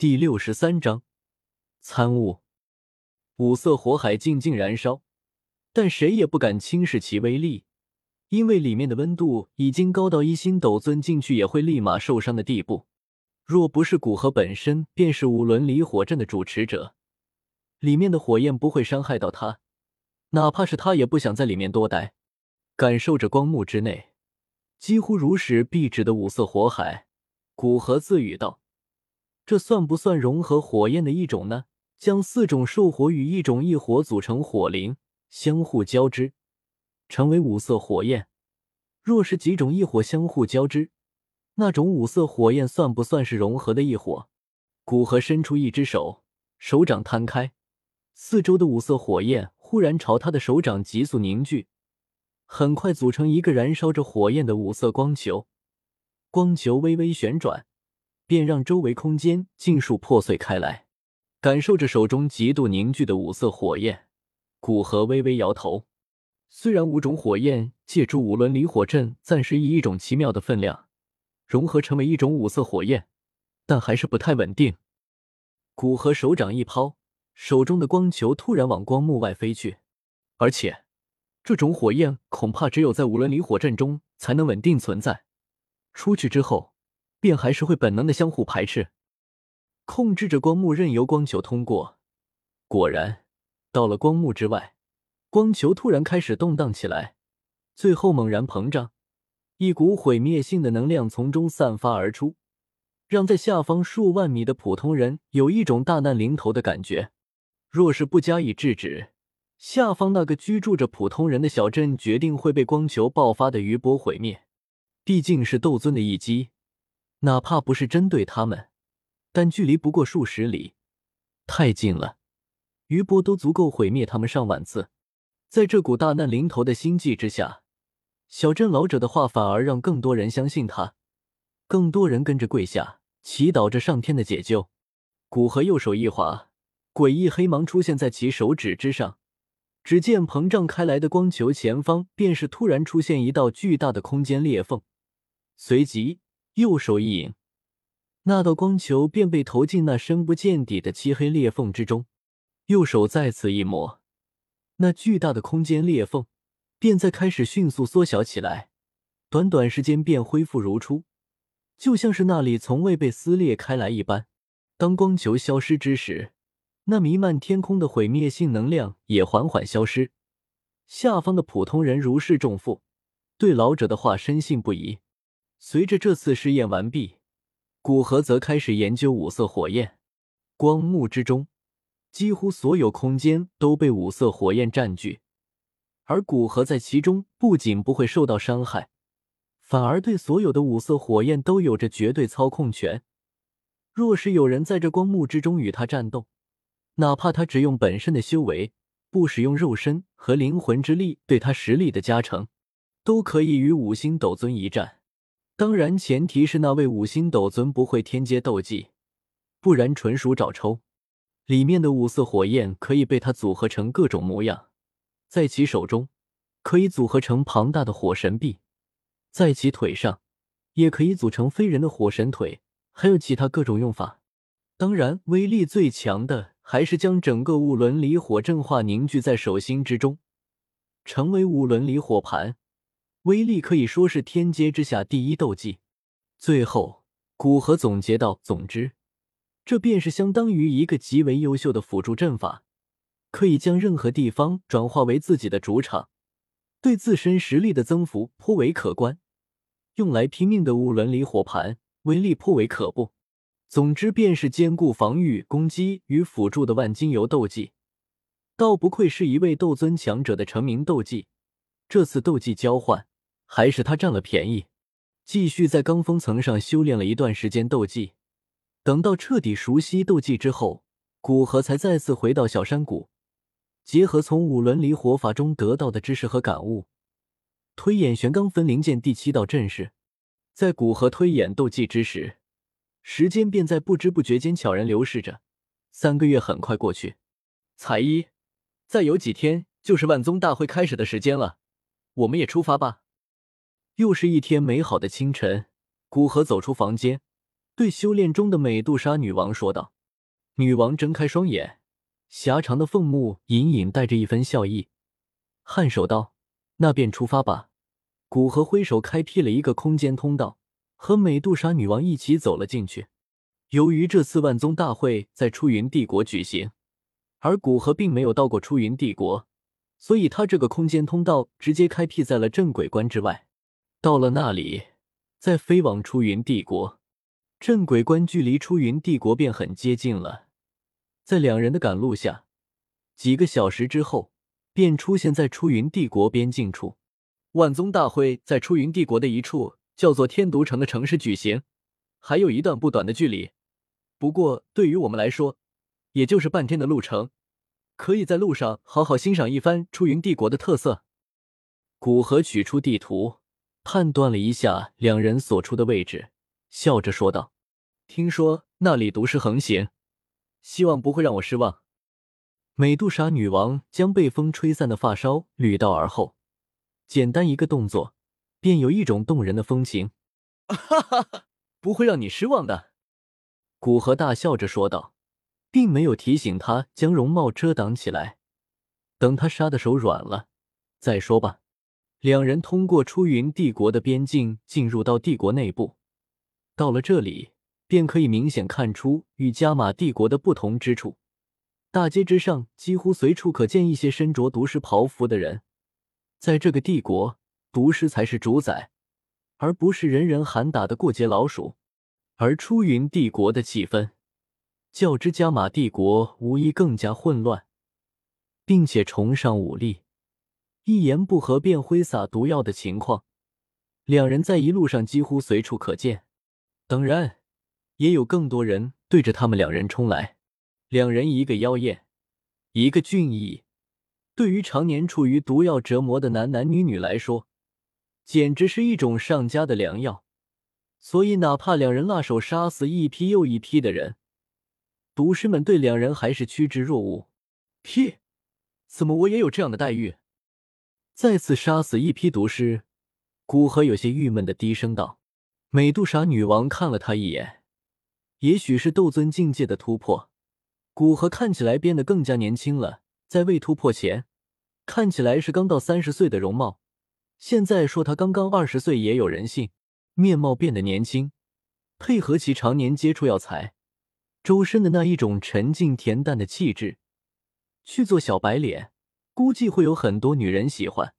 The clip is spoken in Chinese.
第六十三章参悟。五色火海静静燃烧，但谁也不敢轻视其威力，因为里面的温度已经高到一星斗尊进去也会立马受伤的地步。若不是古河本身便是五轮离火阵的主持者，里面的火焰不会伤害到他，哪怕是他也不想在里面多待。感受着光幕之内几乎如实壁纸的五色火海，古河自语道。这算不算融合火焰的一种呢？将四种兽火与一种异火组成火灵，相互交织，成为五色火焰。若是几种异火相互交织，那种五色火焰算不算是融合的异火？古河伸出一只手，手掌摊开，四周的五色火焰忽然朝他的手掌急速凝聚，很快组成一个燃烧着火焰的五色光球。光球微微旋转。便让周围空间尽数破碎开来，感受着手中极度凝聚的五色火焰，古河微微摇头。虽然五种火焰借助五轮离火阵，暂时以一种奇妙的分量融合成为一种五色火焰，但还是不太稳定。古河手掌一抛，手中的光球突然往光幕外飞去，而且这种火焰恐怕只有在五轮离火阵中才能稳定存在，出去之后。便还是会本能的相互排斥，控制着光幕，任由光球通过。果然，到了光幕之外，光球突然开始动荡起来，最后猛然膨胀，一股毁灭性的能量从中散发而出，让在下方数万米的普通人有一种大难临头的感觉。若是不加以制止，下方那个居住着普通人的小镇决定会被光球爆发的余波毁灭。毕竟是斗尊的一击。哪怕不是针对他们，但距离不过数十里，太近了，余波都足够毁灭他们上万次。在这股大难临头的心悸之下，小镇老者的话反而让更多人相信他，更多人跟着跪下祈祷着上天的解救。古河右手一划，诡异黑芒出现在其手指之上，只见膨胀开来的光球前方便是突然出现一道巨大的空间裂缝，随即。右手一引，那道光球便被投进那深不见底的漆黑裂缝之中。右手再次一抹，那巨大的空间裂缝便在开始迅速缩小起来，短短时间便恢复如初，就像是那里从未被撕裂开来一般。当光球消失之时，那弥漫天空的毁灭性能量也缓缓消失。下方的普通人如释重负，对老者的话深信不疑。随着这次试验完毕，古河则开始研究五色火焰。光幕之中，几乎所有空间都被五色火焰占据，而古河在其中不仅不会受到伤害，反而对所有的五色火焰都有着绝对操控权。若是有人在这光幕之中与他战斗，哪怕他只用本身的修为，不使用肉身和灵魂之力对他实力的加成，都可以与五星斗尊一战。当然，前提是那位五星斗尊不会天阶斗技，不然纯属找抽。里面的五色火焰可以被他组合成各种模样，在其手中可以组合成庞大的火神臂，在其腿上也可以组成非人的火神腿，还有其他各种用法。当然，威力最强的还是将整个五轮离火阵化凝聚在手心之中，成为五轮离火盘。威力可以说是天阶之下第一斗技。最后，古河总结道：“总之，这便是相当于一个极为优秀的辅助阵法，可以将任何地方转化为自己的主场，对自身实力的增幅颇为可观。用来拼命的五轮离火盘，威力颇为可怖。总之，便是兼顾防御、攻击与辅助的万金油斗技，倒不愧是一位斗尊强者的成名斗技。这次斗技交换。”还是他占了便宜，继续在罡风层上修炼了一段时间斗技。等到彻底熟悉斗技之后，古河才再次回到小山谷，结合从五轮离火法中得到的知识和感悟，推演玄罡分灵剑第七道阵势。在古河推演斗技之时，时间便在不知不觉间悄然流逝着。三个月很快过去，彩衣，再有几天就是万宗大会开始的时间了，我们也出发吧。又是一天美好的清晨，古河走出房间，对修炼中的美杜莎女王说道。女王睁开双眼，狭长的凤目隐隐带着一分笑意，颔首道：“那便出发吧。”古河挥手开辟了一个空间通道，和美杜莎女王一起走了进去。由于这次万宗大会在出云帝国举行，而古河并没有到过出云帝国，所以他这个空间通道直接开辟在了镇鬼关之外。到了那里，再飞往出云帝国，镇鬼关距离出云帝国便很接近了。在两人的赶路下，几个小时之后，便出现在出云帝国边境处。万宗大会在出云帝国的一处叫做天毒城的城市举行，还有一段不短的距离。不过对于我们来说，也就是半天的路程，可以在路上好好欣赏一番出云帝国的特色。古河取出地图，判断了一下两人所处的位置，笑着说道：“听说那里毒尸横行，希望不会让我失望。”美杜莎女王将被风吹散的发梢捋到耳后。简单一个动作，便有一种动人的风情。哈哈哈，不会让你失望的。古河大笑着说道，并没有提醒他将容貌遮挡起来，等他杀的手软了再说吧。两人通过出云帝国的边境进入到帝国内部，到了这里，便可以明显看出与加玛帝国的不同之处。大街之上，几乎随处可见一些身着毒师袍服的人。在这个帝国，毒师才是主宰，而不是人人喊打的过街老鼠。而出云帝国的气氛，较之加玛帝国无疑更加混乱，并且崇尚武力，一言不合便挥洒毒药的情况，两人在一路上几乎随处可见。当然，也有更多人对着他们两人冲来。两人一个妖艳，一个俊逸。对于常年处于毒药折磨的男男女女来说，简直是一种上佳的良药。所以，哪怕两人辣手杀死一批又一批的人，毒师们对两人还是趋之若鹜。屁！怎么我也有这样的待遇？再次杀死一批毒师，古河有些郁闷的低声道：“美杜莎女王看了他一眼，也许是斗尊境界的突破，古河看起来变得更加年轻了。在未突破前。”看起来是刚到三十岁的容貌，现在说他刚刚二十岁也有人信。面貌变得年轻，配合其常年接触药材，周身的那一种沉静恬淡的气质，去做小白脸，估计会有很多女人喜欢。